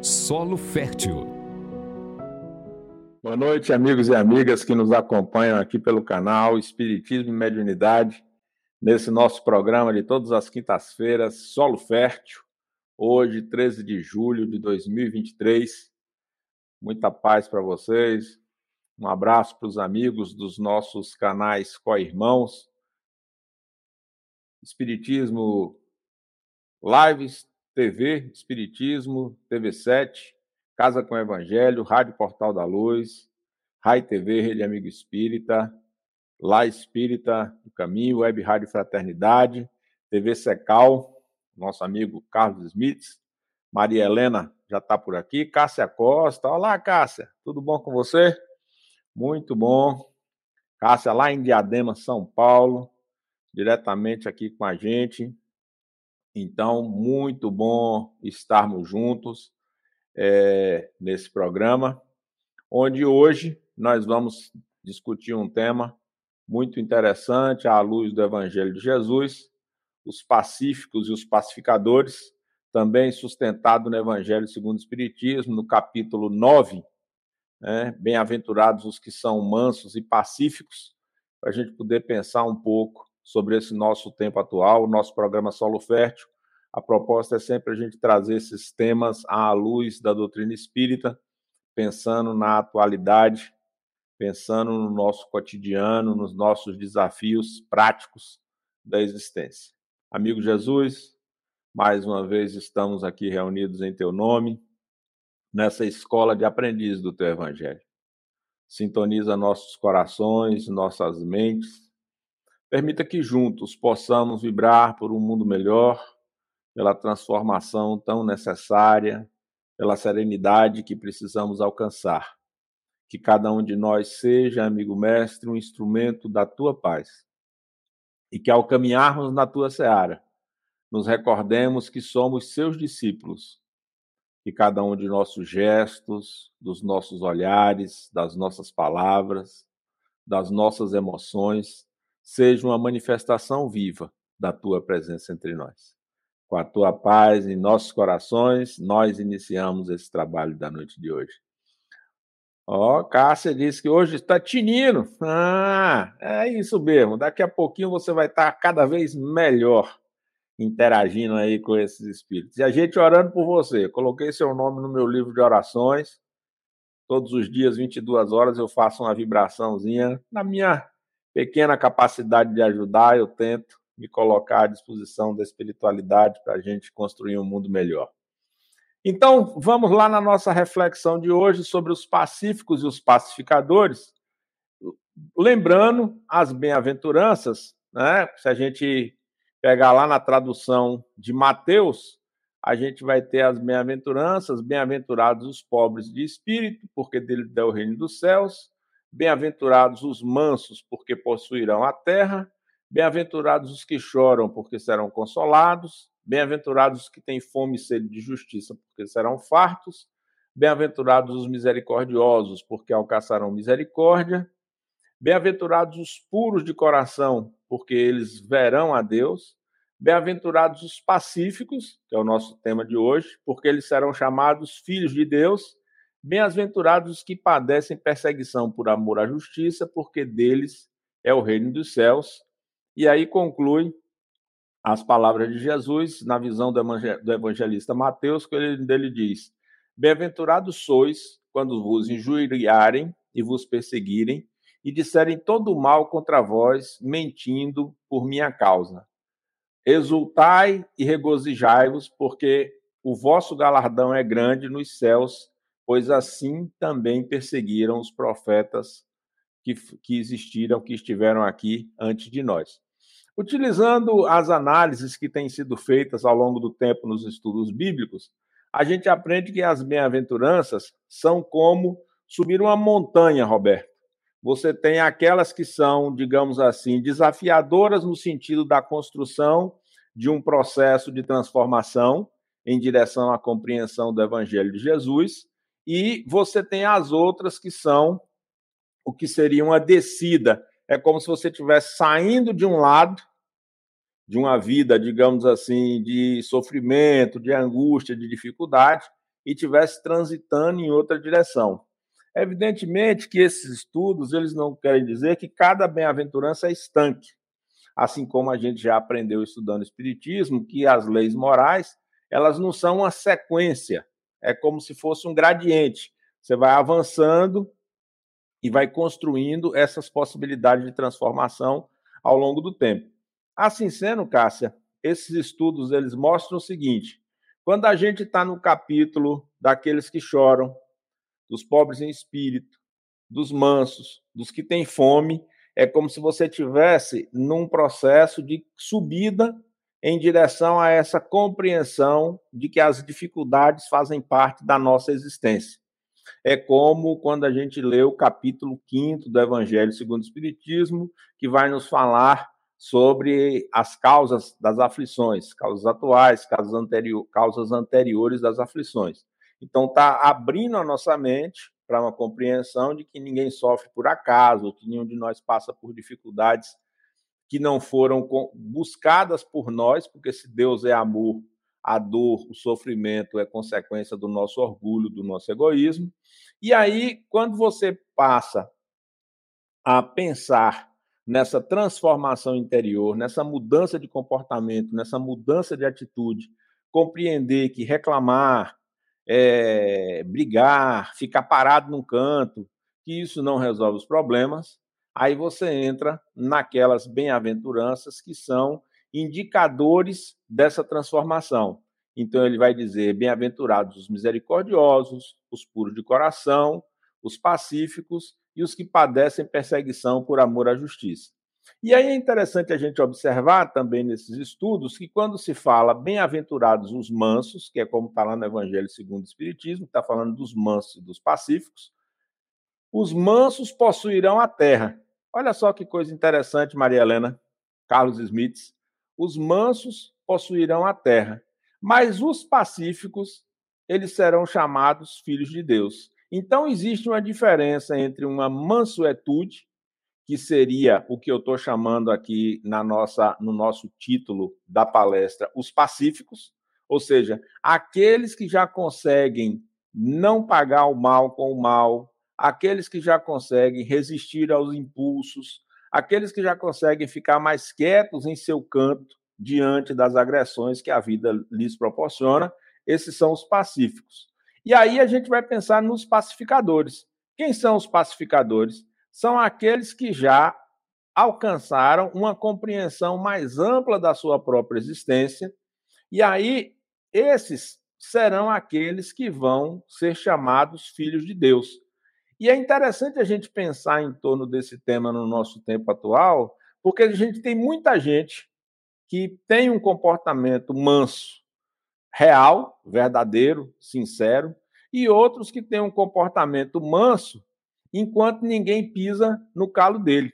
Solo Fértil. Boa noite, amigos e amigas que nos acompanham aqui pelo canal Espiritismo e Mediunidade, nesse nosso programa de todas as quintas-feiras, Solo Fértil, hoje, 13 de julho de 2023. Muita paz para vocês, um abraço para os amigos dos nossos canais Co-Irmãos, Espiritismo Lives TV, Espiritismo, TV7, Casa com Evangelho, Rádio Portal da Luz, Rai TV, Rede Amigo Espírita, Lá Espírita do Caminho, Web Rádio Fraternidade, TV Secal, nosso amigo Carlos Smith, Maria Helena já está por aqui, Cássia Costa, olá Cássia, tudo bom com você? Muito bom. Cássia lá em Diadema, São Paulo, diretamente aqui com a gente. Então, muito bom estarmos juntos é, nesse programa, onde hoje nós vamos discutir um tema muito interessante à luz do Evangelho de Jesus, os pacíficos e os pacificadores, também sustentado no Evangelho segundo o Espiritismo, no capítulo 9, né? Bem-aventurados os que são mansos e pacíficos, para a gente poder pensar um pouco sobre esse nosso tempo atual, o nosso programa Solo Fértil. A proposta é sempre a gente trazer esses temas à luz da doutrina espírita, pensando na atualidade, pensando no nosso cotidiano, nos nossos desafios práticos da existência. Amigo Jesus, mais uma vez estamos aqui reunidos em teu nome, nessa escola de aprendiz do teu evangelho. Sintoniza nossos corações, nossas mentes, Permita que juntos possamos vibrar por um mundo melhor, pela transformação tão necessária, pela serenidade que precisamos alcançar. Que cada um de nós seja, amigo mestre, um instrumento da tua paz. E que ao caminharmos na tua seara, nos recordemos que somos seus discípulos. Que cada um de nossos gestos, dos nossos olhares, das nossas palavras, das nossas emoções, seja uma manifestação viva da tua presença entre nós. Com a tua paz em nossos corações, nós iniciamos esse trabalho da noite de hoje. Ó, oh, Cássia disse que hoje está tinindo. Ah, é isso mesmo. Daqui a pouquinho você vai estar cada vez melhor interagindo aí com esses espíritos. E a gente orando por você. Coloquei seu nome no meu livro de orações. Todos os dias, 22 horas, eu faço uma vibraçãozinha na minha pequena capacidade de ajudar, eu tento me colocar à disposição da espiritualidade para a gente construir um mundo melhor. Então, vamos lá na nossa reflexão de hoje sobre os pacíficos e os pacificadores, lembrando as bem-aventuranças, né? Se a gente pegar lá na tradução de Mateus, a gente vai ter as bem-aventuranças, bem-aventurados os pobres de espírito, porque dele é o reino dos céus. Bem-aventurados os mansos, porque possuirão a terra. Bem-aventurados os que choram, porque serão consolados. Bem-aventurados os que têm fome e sede de justiça, porque serão fartos. Bem-aventurados os misericordiosos, porque alcançarão misericórdia. Bem-aventurados os puros de coração, porque eles verão a Deus. Bem-aventurados os pacíficos, que é o nosso tema de hoje, porque eles serão chamados filhos de Deus. Bem-aventurados os que padecem perseguição por amor à justiça, porque deles é o reino dos céus. E aí conclui as palavras de Jesus na visão do evangelista Mateus, que ele diz: Bem-aventurados sois quando vos injuriarem e vos perseguirem e disserem todo o mal contra vós, mentindo por minha causa. Exultai e regozijai-vos, porque o vosso galardão é grande nos céus, pois assim também perseguiram os profetas que, que existiram, que estiveram aqui antes de nós. Utilizando as análises que têm sido feitas ao longo do tempo nos estudos bíblicos, a gente aprende que as bem-aventuranças são como subir uma montanha, Roberto. Você tem aquelas que são, digamos assim, desafiadoras no sentido da construção de um processo de transformação em direção à compreensão do Evangelho de Jesus, e você tem as outras que são o que seria uma descida. É como se você estivesse saindo de um lado de uma vida, digamos assim, de sofrimento, de angústia, de dificuldade, e estivesse transitando em outra direção. Evidentemente que esses estudos eles não querem dizer que cada bem-aventurança é estanque, assim como a gente já aprendeu estudando espiritismo que as leis morais elas não são uma sequência, é como se fosse um gradiente. Você vai avançando e vai construindo essas possibilidades de transformação ao longo do tempo. Assim sendo, Cássia, esses estudos eles mostram o seguinte: quando a gente está no capítulo daqueles que choram, dos pobres em espírito, dos mansos, dos que têm fome, é como se você tivesse num processo de subida em direção a essa compreensão de que as dificuldades fazem parte da nossa existência. É como quando a gente lê o capítulo 5 do Evangelho segundo o Espiritismo, que vai nos falar sobre as causas das aflições, causas atuais, causas, anterior, causas anteriores das aflições. Então, está abrindo a nossa mente para uma compreensão de que ninguém sofre por acaso, que nenhum de nós passa por dificuldades que não foram buscadas por nós, porque se Deus é amor, a dor, o sofrimento é consequência do nosso orgulho, do nosso egoísmo. E aí, quando você passa a pensar nessa transformação interior, nessa mudança de comportamento, nessa mudança de atitude, compreender que reclamar, é, brigar, ficar parado num canto, que isso não resolve os problemas, aí você entra naquelas bem-aventuranças que são indicadores dessa transformação. Então ele vai dizer: bem-aventurados os misericordiosos, os puros de coração, os pacíficos e os que padecem perseguição por amor à justiça. E aí é interessante a gente observar também nesses estudos que quando se fala bem-aventurados os mansos, que é como está lá no Evangelho segundo o Espiritismo, está falando dos mansos e dos pacíficos, os mansos possuirão a terra. Olha só que coisa interessante, Maria Helena, Carlos Smith. Os mansos possuirão a terra, mas os pacíficos, eles serão chamados filhos de Deus. Então, existe uma diferença entre uma mansuetude, que seria o que eu estou chamando aqui na nossa, no nosso título da palestra, os pacíficos, ou seja, aqueles que já conseguem não pagar o mal com o mal, aqueles que já conseguem resistir aos impulsos, aqueles que já conseguem ficar mais quietos em seu canto diante das agressões que a vida lhes proporciona, esses são os pacíficos. E aí a gente vai pensar nos pacificadores. Quem são os pacificadores? São aqueles que já alcançaram uma compreensão mais ampla da sua própria existência, e aí esses serão aqueles que vão ser chamados filhos de Deus. E é interessante a gente pensar em torno desse tema no nosso tempo atual, porque a gente tem muita gente que tem um comportamento manso, real, verdadeiro, sincero, e outros que têm um comportamento manso, enquanto ninguém pisa no calo dele.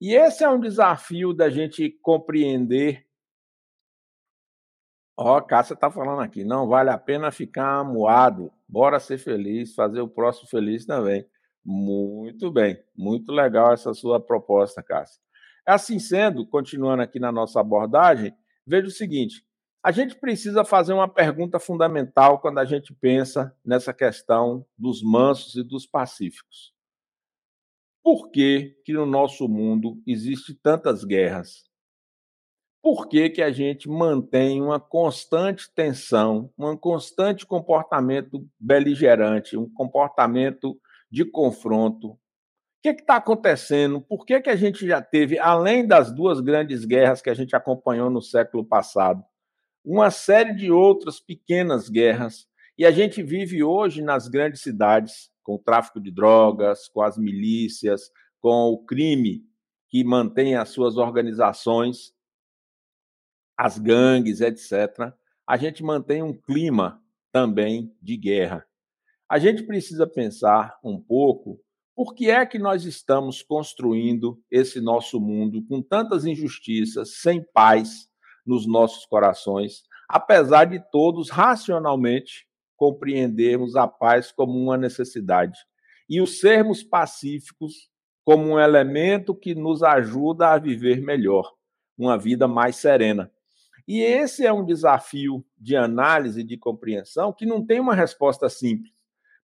E esse é um desafio da gente compreender Ó, oh, Cássia está falando aqui, não vale a pena ficar moado, bora ser feliz, fazer o próximo feliz também. Muito bem, muito legal essa sua proposta, Cássia. Assim sendo, continuando aqui na nossa abordagem, veja o seguinte: a gente precisa fazer uma pergunta fundamental quando a gente pensa nessa questão dos mansos e dos pacíficos. Por que, que no nosso mundo existe tantas guerras? Por que, que a gente mantém uma constante tensão, um constante comportamento beligerante, um comportamento de confronto. O que está acontecendo? Por que, que a gente já teve, além das duas grandes guerras que a gente acompanhou no século passado, uma série de outras pequenas guerras, e a gente vive hoje nas grandes cidades, com o tráfico de drogas, com as milícias, com o crime que mantém as suas organizações as gangues, etc., a gente mantém um clima também de guerra. A gente precisa pensar um pouco por que é que nós estamos construindo esse nosso mundo com tantas injustiças, sem paz nos nossos corações, apesar de todos racionalmente compreendermos a paz como uma necessidade e os sermos pacíficos como um elemento que nos ajuda a viver melhor, uma vida mais serena. E esse é um desafio de análise, de compreensão, que não tem uma resposta simples.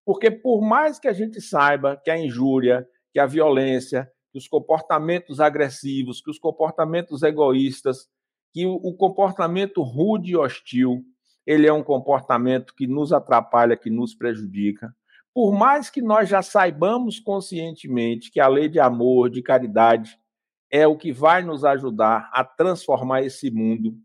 Porque, por mais que a gente saiba que a injúria, que a violência, que os comportamentos agressivos, que os comportamentos egoístas, que o comportamento rude e hostil, ele é um comportamento que nos atrapalha, que nos prejudica. Por mais que nós já saibamos conscientemente que a lei de amor, de caridade, é o que vai nos ajudar a transformar esse mundo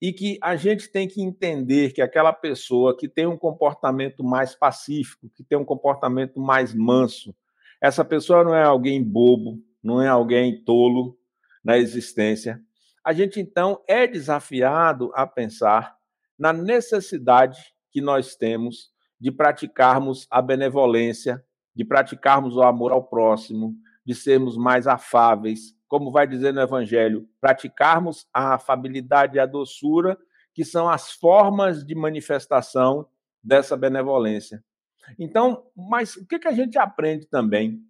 e que a gente tem que entender que aquela pessoa que tem um comportamento mais pacífico, que tem um comportamento mais manso, essa pessoa não é alguém bobo, não é alguém tolo na existência. A gente então é desafiado a pensar na necessidade que nós temos de praticarmos a benevolência, de praticarmos o amor ao próximo, de sermos mais afáveis, como vai dizer no Evangelho, praticarmos a afabilidade e a doçura, que são as formas de manifestação dessa benevolência. Então, mas o que, que a gente aprende também,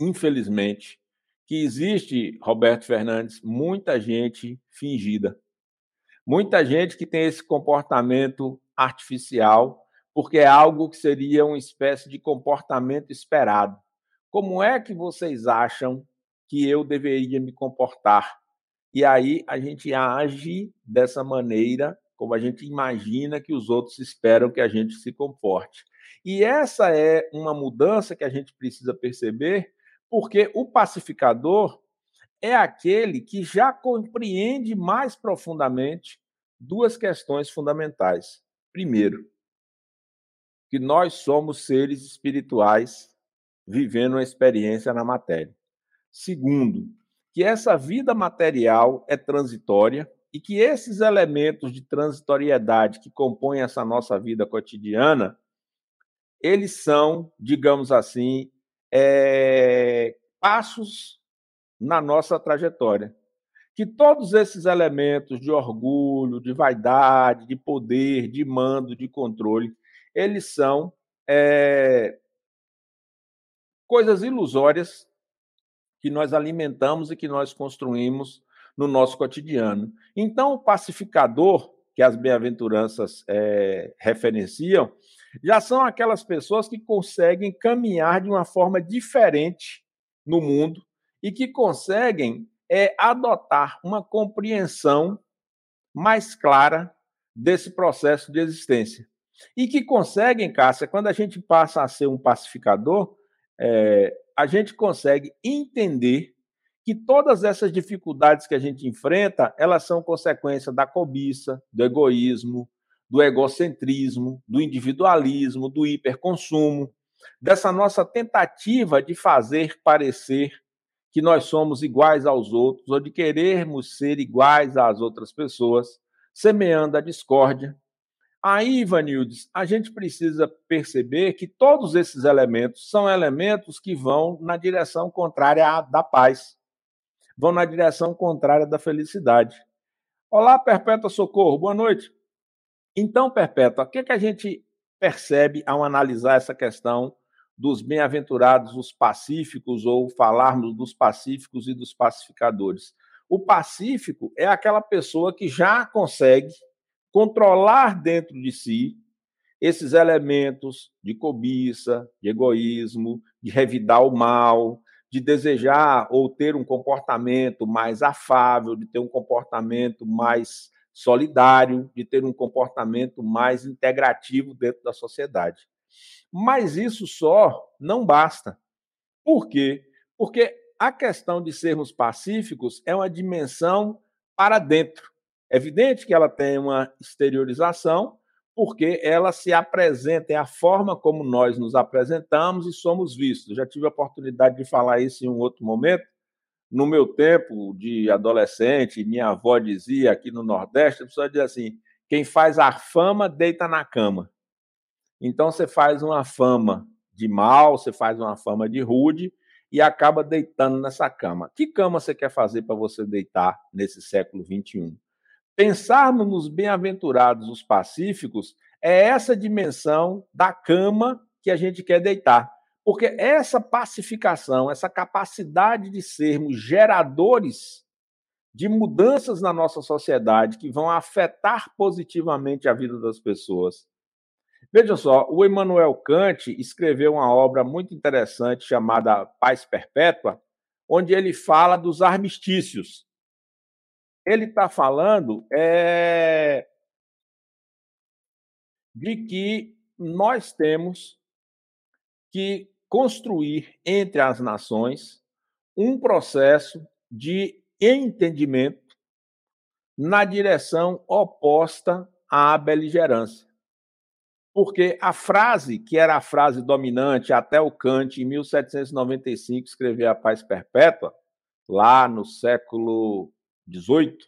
infelizmente, que existe, Roberto Fernandes, muita gente fingida. Muita gente que tem esse comportamento artificial, porque é algo que seria uma espécie de comportamento esperado. Como é que vocês acham que eu deveria me comportar. E aí a gente age dessa maneira, como a gente imagina que os outros esperam que a gente se comporte. E essa é uma mudança que a gente precisa perceber, porque o pacificador é aquele que já compreende mais profundamente duas questões fundamentais. Primeiro, que nós somos seres espirituais vivendo uma experiência na matéria. Segundo, que essa vida material é transitória e que esses elementos de transitoriedade que compõem essa nossa vida cotidiana, eles são, digamos assim, é, passos na nossa trajetória. Que todos esses elementos de orgulho, de vaidade, de poder, de mando, de controle, eles são é, coisas ilusórias que nós alimentamos e que nós construímos no nosso cotidiano. Então, o pacificador, que as bem-aventuranças é, referenciam, já são aquelas pessoas que conseguem caminhar de uma forma diferente no mundo e que conseguem é, adotar uma compreensão mais clara desse processo de existência. E que conseguem, Cássia, quando a gente passa a ser um pacificador, é, a gente consegue entender que todas essas dificuldades que a gente enfrenta, elas são consequência da cobiça, do egoísmo, do egocentrismo, do individualismo, do hiperconsumo, dessa nossa tentativa de fazer parecer que nós somos iguais aos outros ou de querermos ser iguais às outras pessoas, semeando a discórdia, Aí, Ivanildes, a gente precisa perceber que todos esses elementos são elementos que vão na direção contrária à da paz, vão na direção contrária da felicidade. Olá, Perpétua Socorro, boa noite. Então, Perpétua, o que, é que a gente percebe ao analisar essa questão dos bem-aventurados, os pacíficos, ou falarmos dos pacíficos e dos pacificadores? O pacífico é aquela pessoa que já consegue controlar dentro de si esses elementos de cobiça, de egoísmo, de revidar o mal, de desejar ou ter um comportamento mais afável, de ter um comportamento mais solidário, de ter um comportamento mais integrativo dentro da sociedade. Mas isso só não basta. Por quê? Porque a questão de sermos pacíficos é uma dimensão para dentro. É evidente que ela tem uma exteriorização, porque ela se apresenta, é a forma como nós nos apresentamos e somos vistos. já tive a oportunidade de falar isso em um outro momento. No meu tempo de adolescente, minha avó dizia aqui no Nordeste, a pessoa dizia assim: quem faz a fama deita na cama. Então você faz uma fama de mal, você faz uma fama de rude e acaba deitando nessa cama. Que cama você quer fazer para você deitar nesse século 21? Pensarmos nos bem-aventurados, os pacíficos, é essa dimensão da cama que a gente quer deitar. Porque essa pacificação, essa capacidade de sermos geradores de mudanças na nossa sociedade que vão afetar positivamente a vida das pessoas. Veja só, o Immanuel Kant escreveu uma obra muito interessante chamada Paz Perpétua, onde ele fala dos armistícios. Ele está falando é, de que nós temos que construir entre as nações um processo de entendimento na direção oposta à beligerância. Porque a frase, que era a frase dominante até o Kant, em 1795, escrever A Paz Perpétua, lá no século XVIII,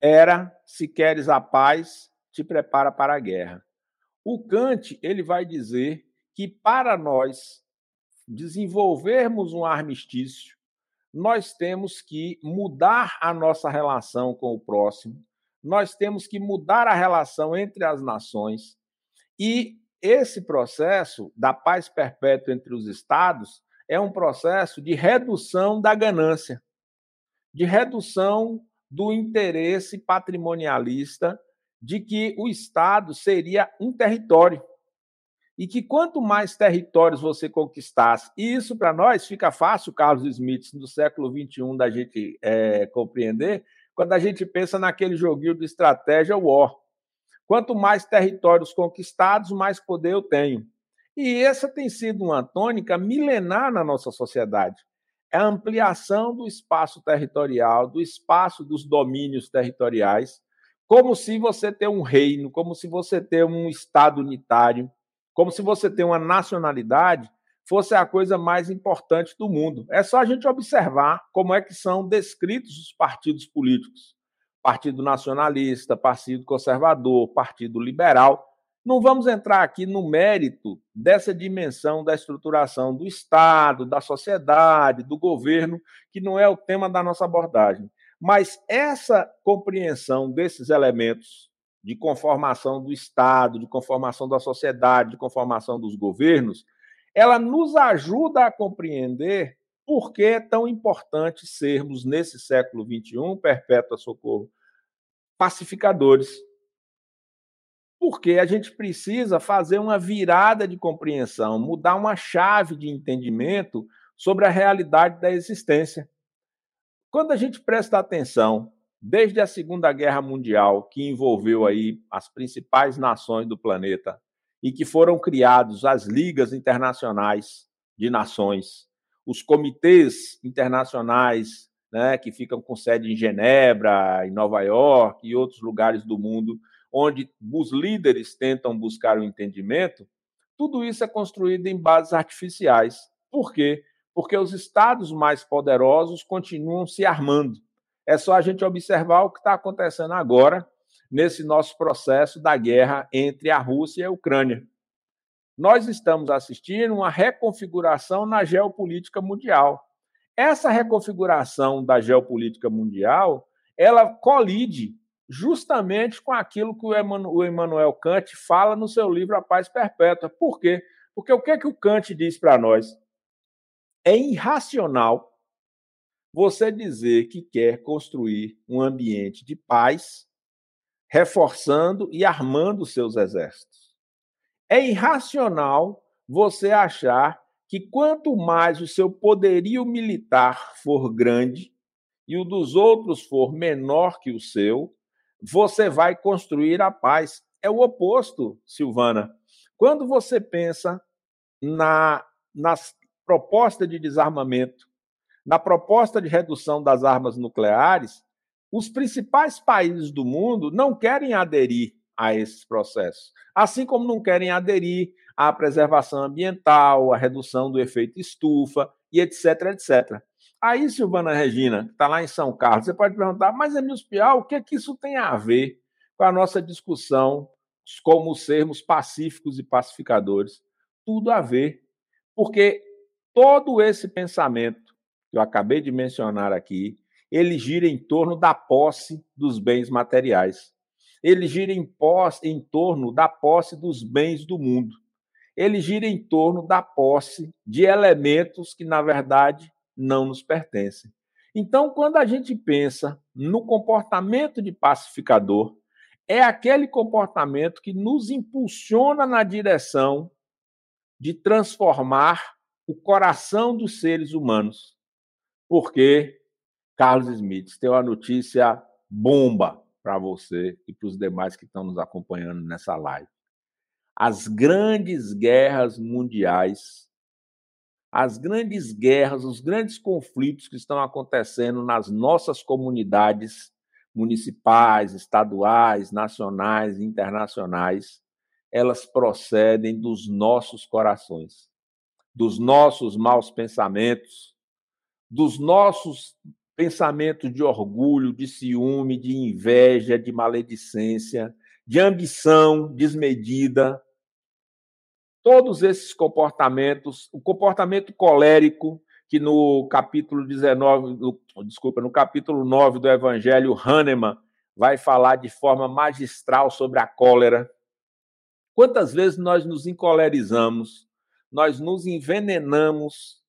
era: se queres a paz, te prepara para a guerra. O Kant ele vai dizer que para nós desenvolvermos um armistício, nós temos que mudar a nossa relação com o próximo, nós temos que mudar a relação entre as nações. E esse processo da paz perpétua entre os estados é um processo de redução da ganância, de redução do interesse patrimonialista de que o Estado seria um território e que quanto mais territórios você conquistasse, e isso para nós fica fácil, Carlos Smith, no século XXI, da gente é, compreender, quando a gente pensa naquele joguinho de estratégia War. Quanto mais territórios conquistados, mais poder eu tenho. E essa tem sido uma tônica milenar na nossa sociedade. É a ampliação do espaço territorial, do espaço dos domínios territoriais, como se você ter um reino, como se você ter um estado unitário, como se você ter uma nacionalidade fosse a coisa mais importante do mundo. É só a gente observar como é que são descritos os partidos políticos. Partido Nacionalista, Partido Conservador, Partido Liberal. Não vamos entrar aqui no mérito dessa dimensão da estruturação do Estado, da sociedade, do governo, que não é o tema da nossa abordagem. Mas essa compreensão desses elementos de conformação do Estado, de conformação da sociedade, de conformação dos governos, ela nos ajuda a compreender por que é tão importante sermos, nesse século XXI, perpétua socorro, pacificadores. Porque a gente precisa fazer uma virada de compreensão, mudar uma chave de entendimento sobre a realidade da existência. Quando a gente presta atenção desde a Segunda Guerra Mundial, que envolveu aí as principais nações do planeta e que foram criados as ligas internacionais de nações, os comitês internacionais, né, que ficam com sede em Genebra, em Nova York e outros lugares do mundo, onde os líderes tentam buscar o entendimento, tudo isso é construído em bases artificiais. Por quê? Porque os estados mais poderosos continuam se armando é só a gente observar o que está acontecendo agora nesse nosso processo da guerra entre a Rússia e a Ucrânia. Nós estamos assistindo uma reconfiguração na geopolítica mundial. Essa reconfiguração da geopolítica mundial, ela colide justamente com aquilo que o Emmanuel Kant fala no seu livro A Paz Perpétua. Por quê? Porque o que é que o Kant diz para nós? É irracional você dizer que quer construir um ambiente de paz, reforçando e armando seus exércitos. É irracional você achar que quanto mais o seu poderio militar for grande e o dos outros for menor que o seu, você vai construir a paz. É o oposto, Silvana. Quando você pensa na, nas proposta de desarmamento na proposta de redução das armas nucleares, os principais países do mundo não querem aderir a esses processos, assim como não querem aderir à preservação ambiental, à redução do efeito estufa e etc, etc. Aí, Silvana Regina, que está lá em São Carlos, você pode perguntar, mas Emílio Pial, o que, é que isso tem a ver com a nossa discussão como sermos pacíficos e pacificadores? Tudo a ver, porque todo esse pensamento que eu acabei de mencionar aqui, ele gira em torno da posse dos bens materiais. Ele gira em, posse, em torno da posse dos bens do mundo. Ele gira em torno da posse de elementos que, na verdade, não nos pertencem. Então, quando a gente pensa no comportamento de pacificador, é aquele comportamento que nos impulsiona na direção de transformar o coração dos seres humanos. Porque, Carlos Smith, tem uma notícia bomba para você e para os demais que estão nos acompanhando nessa live. As grandes guerras mundiais, as grandes guerras, os grandes conflitos que estão acontecendo nas nossas comunidades municipais, estaduais, nacionais, internacionais, elas procedem dos nossos corações, dos nossos maus pensamentos, dos nossos pensamentos de orgulho, de ciúme, de inveja, de maledicência, de ambição desmedida. Todos esses comportamentos, o comportamento colérico, que no capítulo 19, no, desculpa, no capítulo 9 do Evangelho, Hahnemann vai falar de forma magistral sobre a cólera. Quantas vezes nós nos encolerizamos, nós nos envenenamos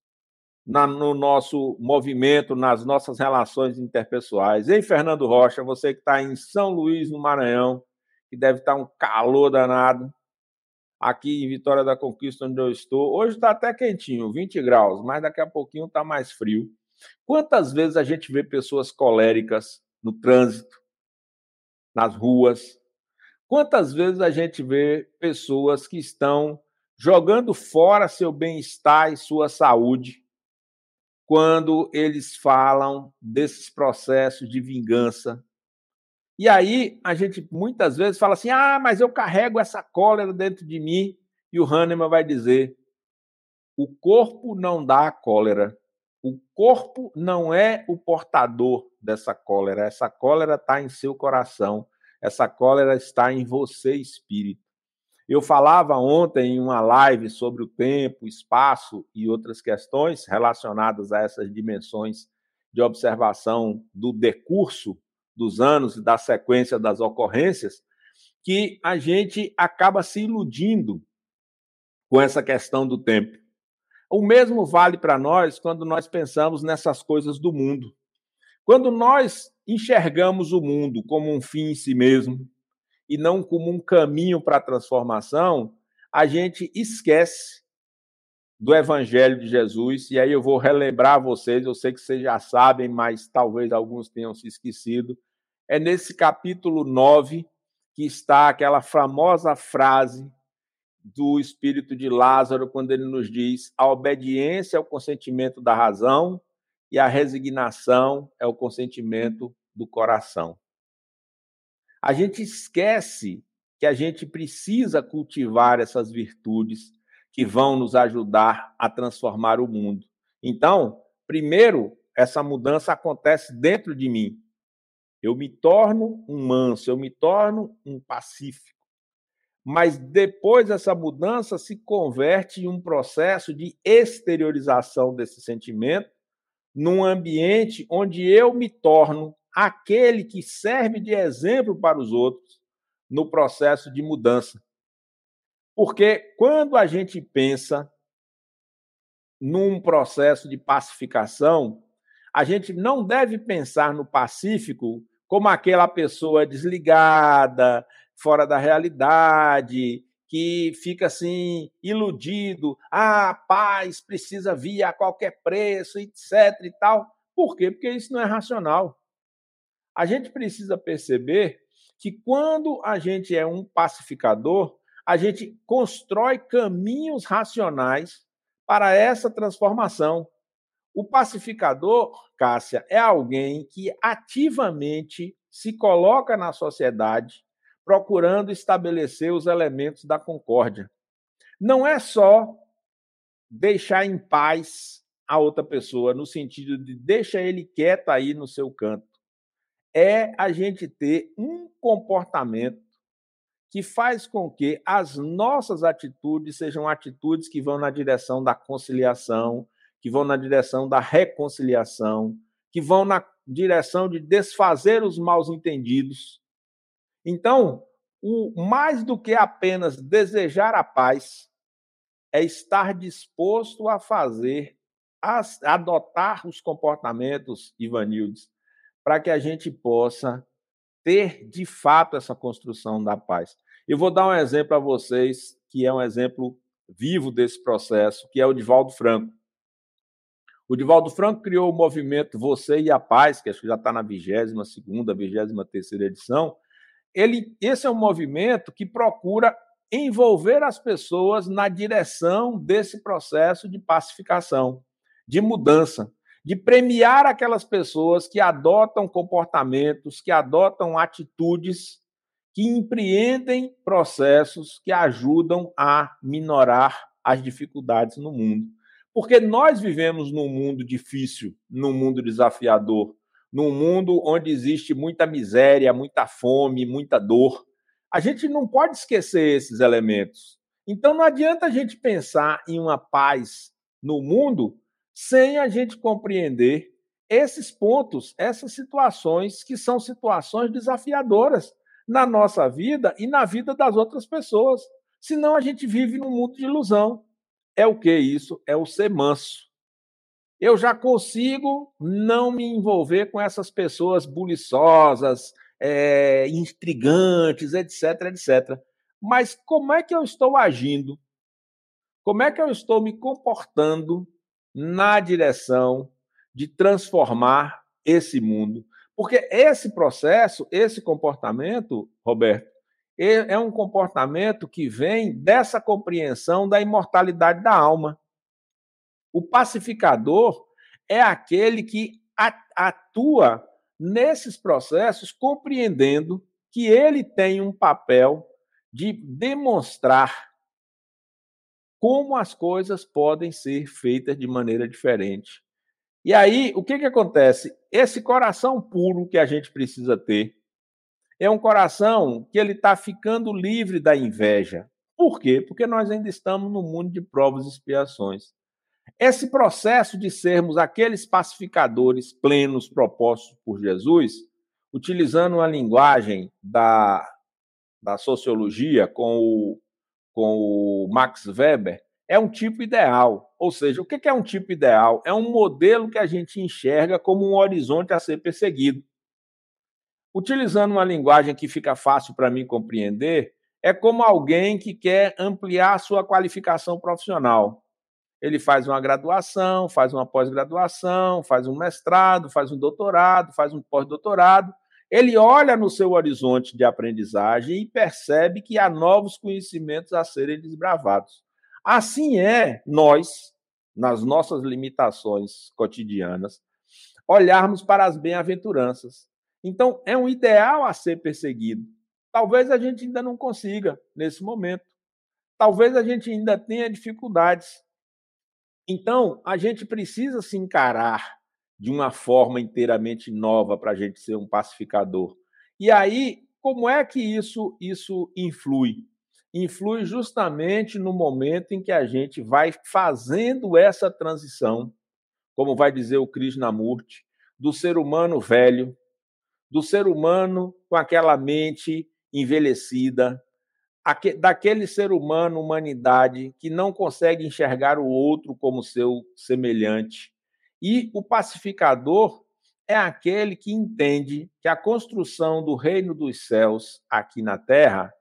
na, no nosso movimento, nas nossas relações interpessoais. Ei, Fernando Rocha, você que está em São Luís, no Maranhão, que deve estar tá um calor danado. Aqui em Vitória da Conquista, onde eu estou, hoje está até quentinho, 20 graus, mas daqui a pouquinho está mais frio. Quantas vezes a gente vê pessoas coléricas no trânsito, nas ruas? Quantas vezes a gente vê pessoas que estão jogando fora seu bem-estar e sua saúde quando eles falam desses processos de vingança. E aí a gente muitas vezes fala assim: ah, mas eu carrego essa cólera dentro de mim. E o Hahnemann vai dizer: o corpo não dá cólera. O corpo não é o portador dessa cólera. Essa cólera está em seu coração. Essa cólera está em você, espírito. Eu falava ontem em uma live sobre o tempo, espaço e outras questões relacionadas a essas dimensões de observação do decurso dos anos e da sequência das ocorrências, que a gente acaba se iludindo com essa questão do tempo. O mesmo vale para nós quando nós pensamos nessas coisas do mundo. Quando nós enxergamos o mundo como um fim em si mesmo, e não como um caminho para a transformação, a gente esquece do Evangelho de Jesus. E aí eu vou relembrar vocês, eu sei que vocês já sabem, mas talvez alguns tenham se esquecido. É nesse capítulo 9 que está aquela famosa frase do espírito de Lázaro, quando ele nos diz: a obediência é o consentimento da razão e a resignação é o consentimento do coração a gente esquece que a gente precisa cultivar essas virtudes que vão nos ajudar a transformar o mundo. Então, primeiro, essa mudança acontece dentro de mim. Eu me torno um manso, eu me torno um pacífico. Mas depois essa mudança se converte em um processo de exteriorização desse sentimento num ambiente onde eu me torno aquele que serve de exemplo para os outros no processo de mudança. Porque quando a gente pensa num processo de pacificação, a gente não deve pensar no pacífico como aquela pessoa desligada, fora da realidade, que fica assim iludido, ah, paz precisa vir a qualquer preço, etc e tal. Por quê? Porque isso não é racional. A gente precisa perceber que quando a gente é um pacificador, a gente constrói caminhos racionais para essa transformação. O pacificador, Cássia, é alguém que ativamente se coloca na sociedade procurando estabelecer os elementos da concórdia. Não é só deixar em paz a outra pessoa, no sentido de deixa ele quieto aí no seu canto é a gente ter um comportamento que faz com que as nossas atitudes sejam atitudes que vão na direção da conciliação, que vão na direção da reconciliação, que vão na direção de desfazer os mal entendidos. Então, o mais do que apenas desejar a paz é estar disposto a fazer adotar os comportamentos, Ivanildes, para que a gente possa ter de fato essa construção da paz. Eu vou dar um exemplo a vocês, que é um exemplo vivo desse processo, que é o Divaldo Franco. O Divaldo Franco criou o movimento Você e a Paz, que acho que já está na 22 segunda, 23 terceira edição. Ele, esse é um movimento que procura envolver as pessoas na direção desse processo de pacificação, de mudança, de premiar aquelas pessoas que adotam comportamentos, que adotam atitudes que empreendem processos que ajudam a minorar as dificuldades no mundo. Porque nós vivemos num mundo difícil, num mundo desafiador, num mundo onde existe muita miséria, muita fome, muita dor. A gente não pode esquecer esses elementos. Então não adianta a gente pensar em uma paz no mundo sem a gente compreender esses pontos, essas situações que são situações desafiadoras na nossa vida e na vida das outras pessoas. Senão a gente vive num mundo de ilusão. É o que isso? É o ser manso. Eu já consigo não me envolver com essas pessoas buliçosas, é, intrigantes, etc, etc. Mas como é que eu estou agindo? Como é que eu estou me comportando na direção de transformar esse mundo? Porque esse processo, esse comportamento, Roberto, é um comportamento que vem dessa compreensão da imortalidade da alma. O pacificador é aquele que atua nesses processos compreendendo que ele tem um papel de demonstrar como as coisas podem ser feitas de maneira diferente. E aí, o que, que acontece? Esse coração puro que a gente precisa ter é um coração que ele está ficando livre da inveja. Por quê? Porque nós ainda estamos no mundo de provas e expiações. Esse processo de sermos aqueles pacificadores plenos propostos por Jesus, utilizando uma linguagem da, da sociologia com o, com o Max Weber, é um tipo ideal. Ou seja, o que é um tipo ideal? É um modelo que a gente enxerga como um horizonte a ser perseguido. Utilizando uma linguagem que fica fácil para mim compreender, é como alguém que quer ampliar sua qualificação profissional. Ele faz uma graduação, faz uma pós-graduação, faz um mestrado, faz um doutorado, faz um pós-doutorado. Ele olha no seu horizonte de aprendizagem e percebe que há novos conhecimentos a serem desbravados. Assim é nós, nas nossas limitações cotidianas, olharmos para as bem-aventuranças. Então, é um ideal a ser perseguido. Talvez a gente ainda não consiga nesse momento. Talvez a gente ainda tenha dificuldades. Então, a gente precisa se encarar de uma forma inteiramente nova para a gente ser um pacificador. E aí, como é que isso, isso influi? influi justamente no momento em que a gente vai fazendo essa transição, como vai dizer o Krishnamurti, do ser humano velho, do ser humano com aquela mente envelhecida, daquele ser humano, humanidade, que não consegue enxergar o outro como seu semelhante. E o pacificador é aquele que entende que a construção do reino dos céus aqui na terra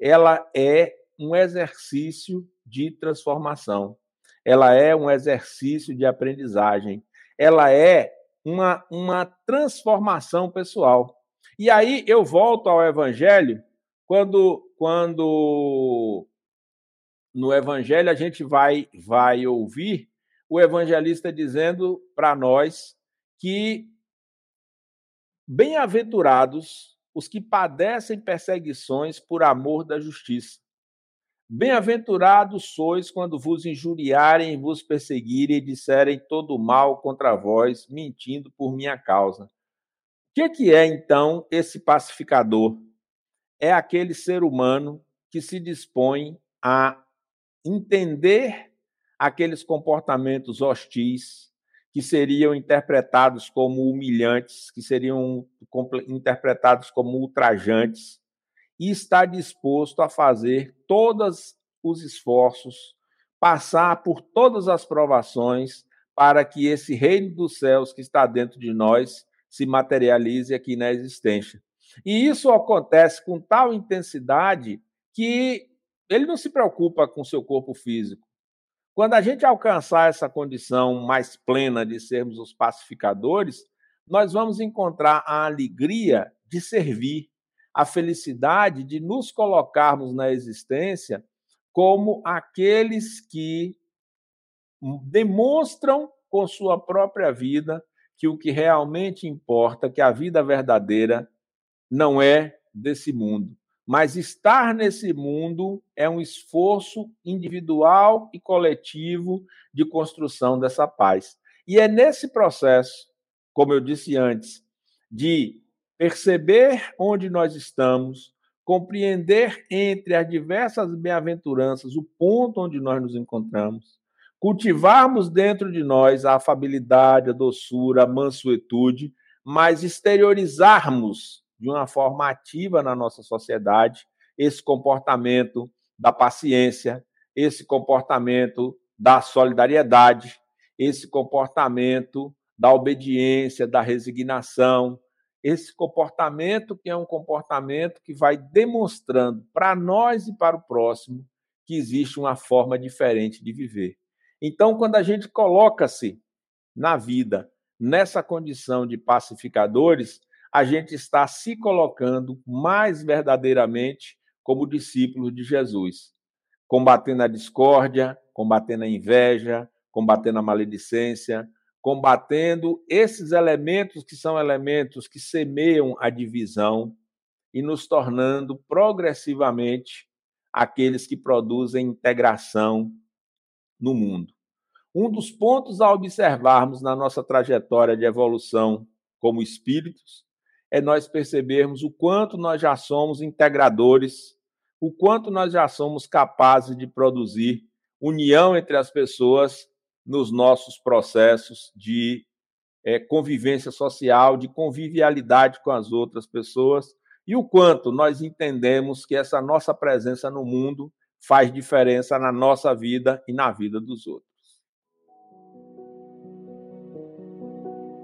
ela é um exercício de transformação, ela é um exercício de aprendizagem, ela é uma, uma transformação pessoal. E aí eu volto ao Evangelho, quando, quando no Evangelho a gente vai, vai ouvir o evangelista dizendo para nós que bem-aventurados os que padecem perseguições por amor da justiça. Bem-aventurados sois quando vos injuriarem vos perseguirem e disserem todo mal contra vós, mentindo por minha causa. O que, que é, então, esse pacificador? É aquele ser humano que se dispõe a entender aqueles comportamentos hostis, que seriam interpretados como humilhantes, que seriam interpretados como ultrajantes, e está disposto a fazer todos os esforços, passar por todas as provações, para que esse reino dos céus que está dentro de nós se materialize aqui na existência. E isso acontece com tal intensidade que ele não se preocupa com seu corpo físico. Quando a gente alcançar essa condição mais plena de sermos os pacificadores, nós vamos encontrar a alegria de servir, a felicidade de nos colocarmos na existência como aqueles que demonstram com sua própria vida que o que realmente importa, que a vida verdadeira não é desse mundo, mas estar nesse mundo é um esforço individual e coletivo de construção dessa paz. E é nesse processo, como eu disse antes, de perceber onde nós estamos, compreender entre as diversas bem-aventuranças o ponto onde nós nos encontramos, cultivarmos dentro de nós a afabilidade, a doçura, a mansuetude, mas exteriorizarmos de uma forma ativa na nossa sociedade esse comportamento da paciência, esse comportamento da solidariedade, esse comportamento da obediência, da resignação, esse comportamento que é um comportamento que vai demonstrando para nós e para o próximo que existe uma forma diferente de viver. Então, quando a gente coloca-se na vida nessa condição de pacificadores, a gente está se colocando mais verdadeiramente como discípulos de Jesus, combatendo a discórdia, combatendo a inveja, combatendo a maledicência, combatendo esses elementos que são elementos que semeiam a divisão e nos tornando progressivamente aqueles que produzem integração no mundo. Um dos pontos a observarmos na nossa trajetória de evolução como espíritos é nós percebermos o quanto nós já somos integradores, o quanto nós já somos capazes de produzir união entre as pessoas nos nossos processos de é, convivência social, de convivialidade com as outras pessoas, e o quanto nós entendemos que essa nossa presença no mundo faz diferença na nossa vida e na vida dos outros.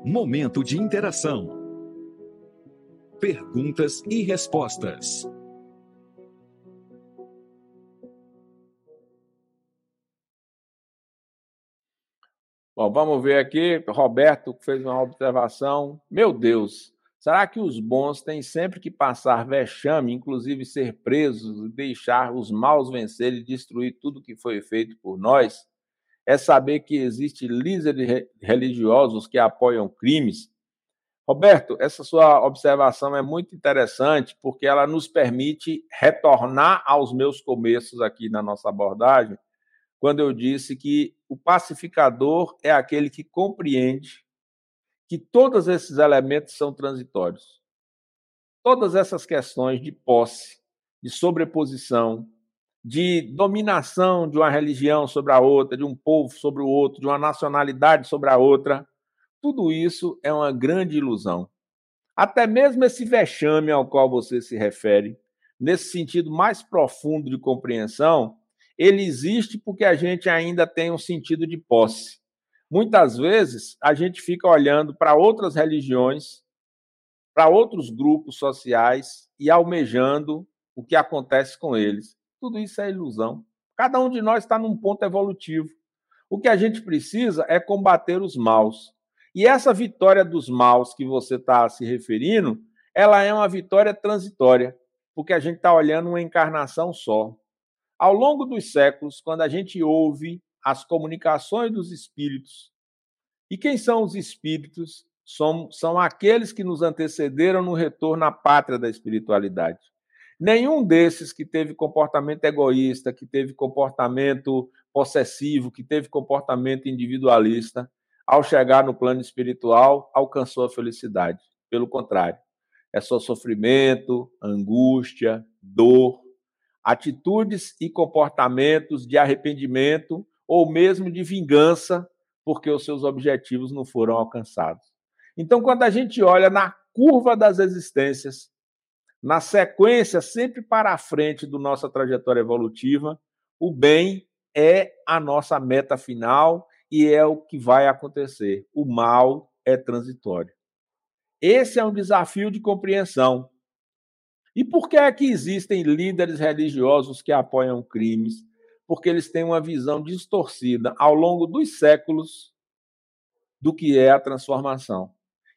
Momento de interação Perguntas e respostas. Bom, vamos ver aqui. Roberto fez uma observação. Meu Deus, será que os bons têm sempre que passar vexame, inclusive ser presos e deixar os maus vencer e destruir tudo que foi feito por nós? É saber que existe líderes religiosos que apoiam crimes Roberto, essa sua observação é muito interessante porque ela nos permite retornar aos meus começos aqui na nossa abordagem, quando eu disse que o pacificador é aquele que compreende que todos esses elementos são transitórios. Todas essas questões de posse, de sobreposição, de dominação de uma religião sobre a outra, de um povo sobre o outro, de uma nacionalidade sobre a outra, tudo isso é uma grande ilusão. Até mesmo esse vexame ao qual você se refere, nesse sentido mais profundo de compreensão, ele existe porque a gente ainda tem um sentido de posse. Muitas vezes a gente fica olhando para outras religiões, para outros grupos sociais e almejando o que acontece com eles. Tudo isso é ilusão. Cada um de nós está num ponto evolutivo. O que a gente precisa é combater os maus. E essa vitória dos maus que você está se referindo, ela é uma vitória transitória, porque a gente está olhando uma encarnação só. Ao longo dos séculos, quando a gente ouve as comunicações dos espíritos, e quem são os espíritos? São, são aqueles que nos antecederam no retorno à pátria da espiritualidade. Nenhum desses que teve comportamento egoísta, que teve comportamento possessivo, que teve comportamento individualista, ao chegar no plano espiritual, alcançou a felicidade. Pelo contrário, é só sofrimento, angústia, dor, atitudes e comportamentos de arrependimento ou mesmo de vingança, porque os seus objetivos não foram alcançados. Então, quando a gente olha na curva das existências, na sequência sempre para a frente do nossa trajetória evolutiva, o bem é a nossa meta final e é o que vai acontecer. O mal é transitório. Esse é um desafio de compreensão. E por que é que existem líderes religiosos que apoiam crimes? Porque eles têm uma visão distorcida ao longo dos séculos do que é a transformação.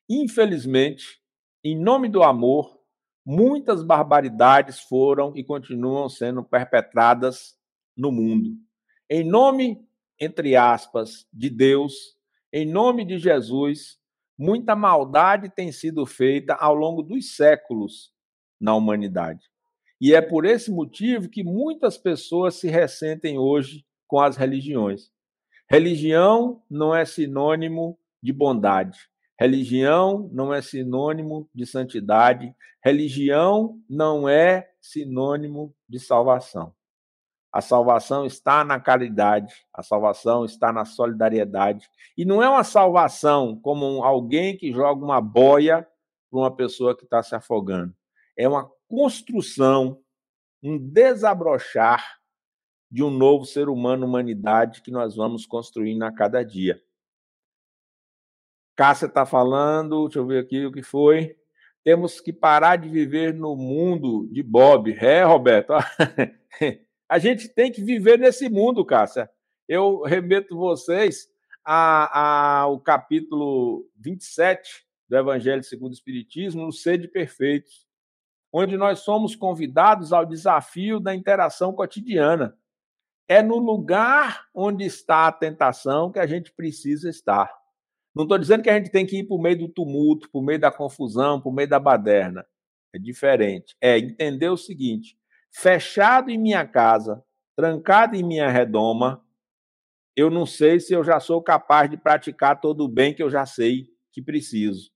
Infelizmente, em nome do amor, muitas barbaridades foram e continuam sendo perpetradas no mundo. Em nome, entre aspas, de Deus, em nome de Jesus, muita maldade tem sido feita ao longo dos séculos na humanidade. E é por esse motivo que muitas pessoas se ressentem hoje com as religiões. Religião não é sinônimo de bondade. Religião não é sinônimo de santidade. Religião não é sinônimo de salvação. A salvação está na caridade, a salvação está na solidariedade. E não é uma salvação como alguém que joga uma boia para uma pessoa que está se afogando. É uma construção, um desabrochar de um novo ser humano, humanidade que nós vamos construindo a cada dia. Cássia está falando, deixa eu ver aqui o que foi. Temos que parar de viver no mundo de Bob. É, Roberto. A gente tem que viver nesse mundo, Cássia. Eu remeto vocês ao capítulo 27 do Evangelho segundo o Espiritismo, no Sede Perfeitos, onde nós somos convidados ao desafio da interação cotidiana. É no lugar onde está a tentação que a gente precisa estar. Não estou dizendo que a gente tem que ir para o meio do tumulto, para o meio da confusão, para o meio da baderna. É diferente. É entender o seguinte: fechado em minha casa, trancado em minha redoma, eu não sei se eu já sou capaz de praticar todo o bem que eu já sei que preciso.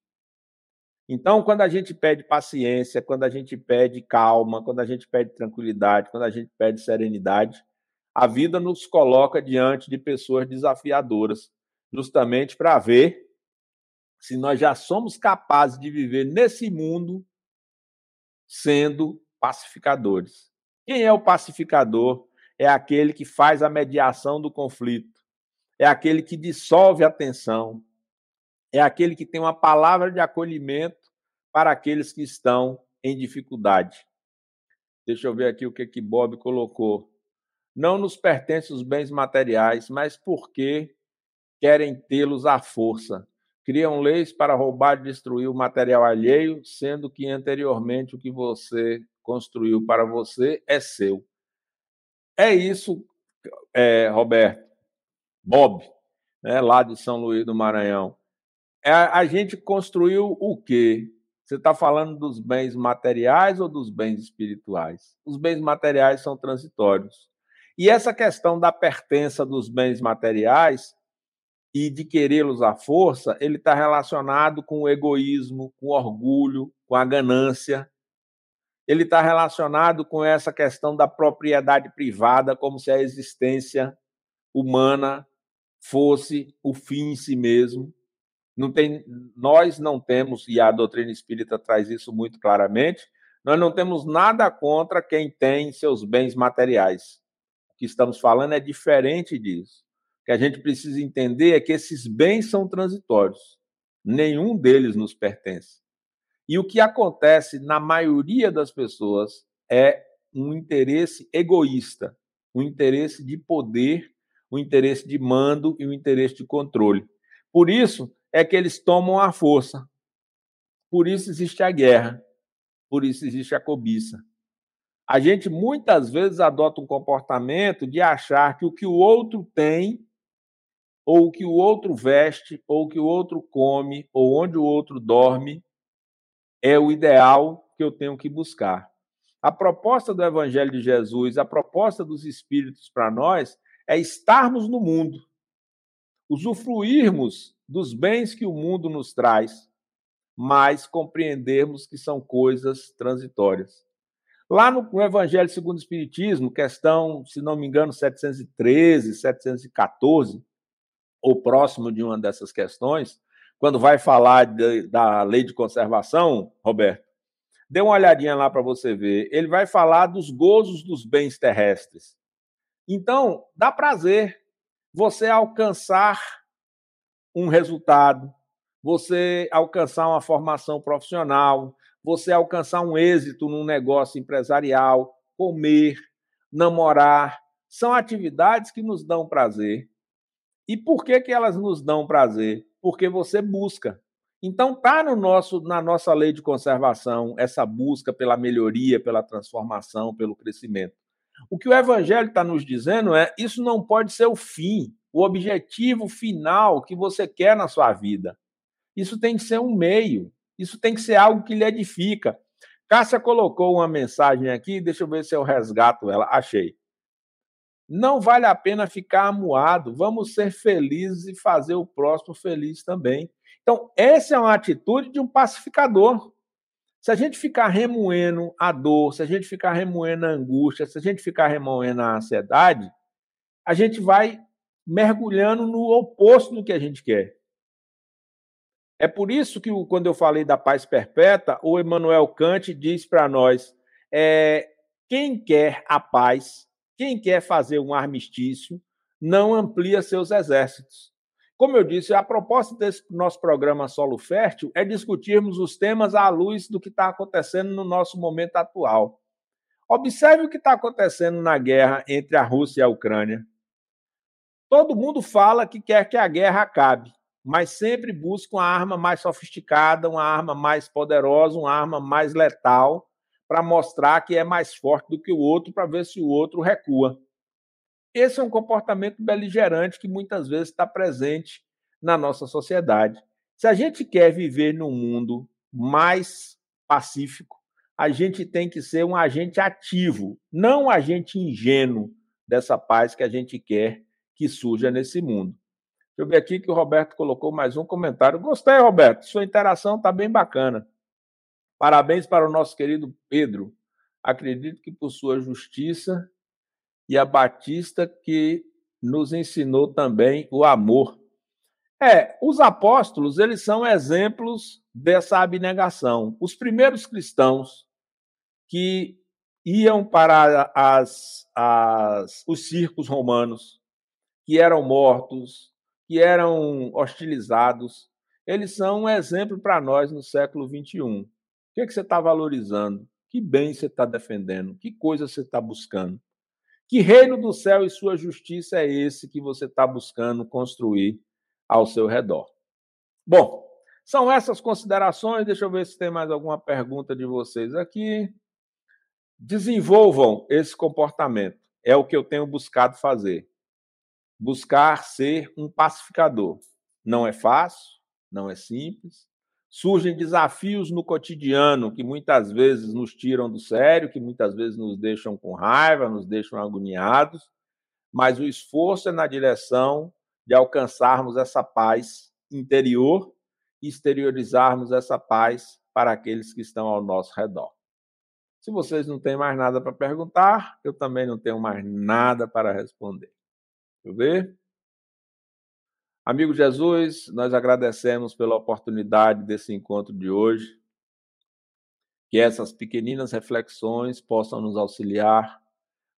Então, quando a gente pede paciência, quando a gente pede calma, quando a gente pede tranquilidade, quando a gente pede serenidade, a vida nos coloca diante de pessoas desafiadoras, justamente para ver se nós já somos capazes de viver nesse mundo sendo pacificadores. Quem é o pacificador? É aquele que faz a mediação do conflito, é aquele que dissolve a tensão, é aquele que tem uma palavra de acolhimento para aqueles que estão em dificuldade. Deixa eu ver aqui o que que Bob colocou. Não nos pertencem os bens materiais, mas porque querem tê-los à força. Criam leis para roubar e destruir o material alheio, sendo que anteriormente o que você construiu para você é seu. É isso, é, Roberto, Bob, né, lá de São Luís do Maranhão. É, a gente construiu o quê? Você está falando dos bens materiais ou dos bens espirituais? Os bens materiais são transitórios. E essa questão da pertença dos bens materiais e de querê-los à força, ele está relacionado com o egoísmo, com o orgulho, com a ganância ele está relacionado com essa questão da propriedade privada, como se a existência humana fosse o fim em si mesmo. Não tem, nós não temos, e a doutrina espírita traz isso muito claramente, nós não temos nada contra quem tem seus bens materiais. O que estamos falando é diferente disso. O que a gente precisa entender é que esses bens são transitórios. Nenhum deles nos pertence. E o que acontece na maioria das pessoas é um interesse egoísta, um interesse de poder, um interesse de mando e um interesse de controle. Por isso é que eles tomam a força. Por isso existe a guerra. Por isso existe a cobiça. A gente muitas vezes adota um comportamento de achar que o que o outro tem, ou o que o outro veste, ou o que o outro come, ou onde o outro dorme, é o ideal que eu tenho que buscar. A proposta do Evangelho de Jesus, a proposta dos Espíritos para nós é estarmos no mundo, usufruirmos dos bens que o mundo nos traz, mas compreendermos que são coisas transitórias. Lá no Evangelho segundo o Espiritismo, questão, se não me engano, 713, 714, ou próximo de uma dessas questões, quando vai falar de, da lei de conservação, Roberto, dê uma olhadinha lá para você ver. Ele vai falar dos gozos dos bens terrestres. Então, dá prazer. você alcançar um resultado, você alcançar uma formação profissional, você alcançar um êxito num negócio empresarial, comer, namorar, são atividades que nos dão prazer. E por que, que elas nos dão prazer? Porque você busca. Então está no nosso na nossa lei de conservação essa busca pela melhoria, pela transformação, pelo crescimento. O que o evangelho está nos dizendo é isso não pode ser o fim, o objetivo final que você quer na sua vida. Isso tem que ser um meio, isso tem que ser algo que lhe edifica. Cássia colocou uma mensagem aqui, deixa eu ver se eu resgato ela. Achei. Não vale a pena ficar amuado, vamos ser felizes e fazer o próximo feliz também. Então, essa é uma atitude de um pacificador. Se a gente ficar remoendo a dor, se a gente ficar remoendo a angústia, se a gente ficar remoendo a ansiedade, a gente vai mergulhando no oposto do que a gente quer. É por isso que, quando eu falei da paz perpétua, o Emmanuel Kant diz para nós: é, quem quer a paz quem quer fazer um armistício não amplia seus exércitos. Como eu disse, a proposta desse nosso programa Solo Fértil é discutirmos os temas à luz do que está acontecendo no nosso momento atual. Observe o que está acontecendo na guerra entre a Rússia e a Ucrânia. Todo mundo fala que quer que a guerra acabe, mas sempre busca uma arma mais sofisticada, uma arma mais poderosa, uma arma mais letal para mostrar que é mais forte do que o outro, para ver se o outro recua. Esse é um comportamento beligerante que muitas vezes está presente na nossa sociedade. Se a gente quer viver num mundo mais pacífico, a gente tem que ser um agente ativo, não um agente ingênuo dessa paz que a gente quer que surja nesse mundo. Deixa eu ver aqui que o Roberto colocou mais um comentário. Gostei, Roberto. Sua interação está bem bacana. Parabéns para o nosso querido Pedro. Acredito que por sua justiça e a Batista que nos ensinou também o amor. É, os apóstolos, eles são exemplos dessa abnegação. Os primeiros cristãos que iam para as, as, os circos romanos, que eram mortos, que eram hostilizados, eles são um exemplo para nós no século 21 que, é que você está valorizando? Que bem você está defendendo? Que coisa você está buscando? Que reino do céu e sua justiça é esse que você está buscando construir ao seu redor? Bom, são essas considerações. Deixa eu ver se tem mais alguma pergunta de vocês aqui. Desenvolvam esse comportamento. É o que eu tenho buscado fazer. Buscar ser um pacificador. Não é fácil, não é simples, surgem desafios no cotidiano que muitas vezes nos tiram do sério, que muitas vezes nos deixam com raiva, nos deixam agoniados, mas o esforço é na direção de alcançarmos essa paz interior e exteriorizarmos essa paz para aqueles que estão ao nosso redor. Se vocês não têm mais nada para perguntar, eu também não tenho mais nada para responder. Deixa eu ver. Amigo Jesus, nós agradecemos pela oportunidade desse encontro de hoje. Que essas pequeninas reflexões possam nos auxiliar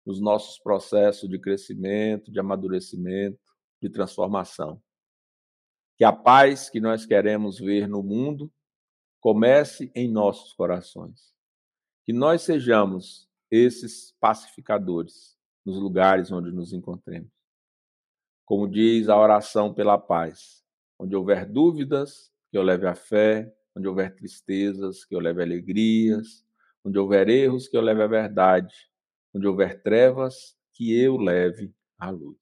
nos nossos processos de crescimento, de amadurecimento, de transformação. Que a paz que nós queremos ver no mundo comece em nossos corações. Que nós sejamos esses pacificadores nos lugares onde nos encontremos como diz a oração pela paz. Onde houver dúvidas, que eu leve a fé, onde houver tristezas, que eu leve alegrias, onde houver erros, que eu leve a verdade, onde houver trevas, que eu leve a luz.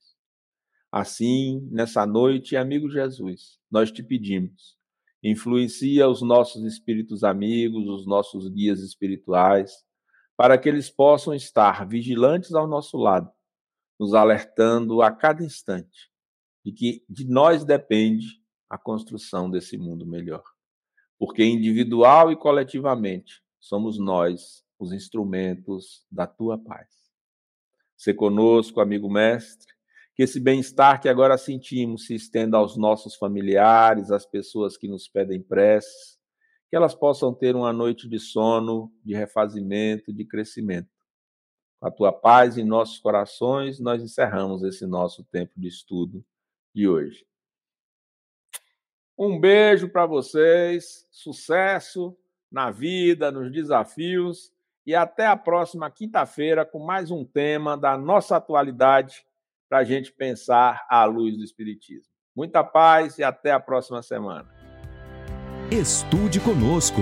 Assim, nessa noite, amigo Jesus, nós te pedimos, influencia os nossos espíritos amigos, os nossos guias espirituais, para que eles possam estar vigilantes ao nosso lado nos alertando a cada instante de que de nós depende a construção desse mundo melhor. Porque individual e coletivamente somos nós os instrumentos da tua paz. Se conosco, amigo mestre, que esse bem-estar que agora sentimos se estenda aos nossos familiares, às pessoas que nos pedem preces, que elas possam ter uma noite de sono, de refazimento, de crescimento a tua paz em nossos corações, nós encerramos esse nosso tempo de estudo de hoje. Um beijo para vocês, sucesso na vida, nos desafios e até a próxima quinta-feira com mais um tema da nossa atualidade para a gente pensar à luz do Espiritismo. Muita paz e até a próxima semana. Estude conosco.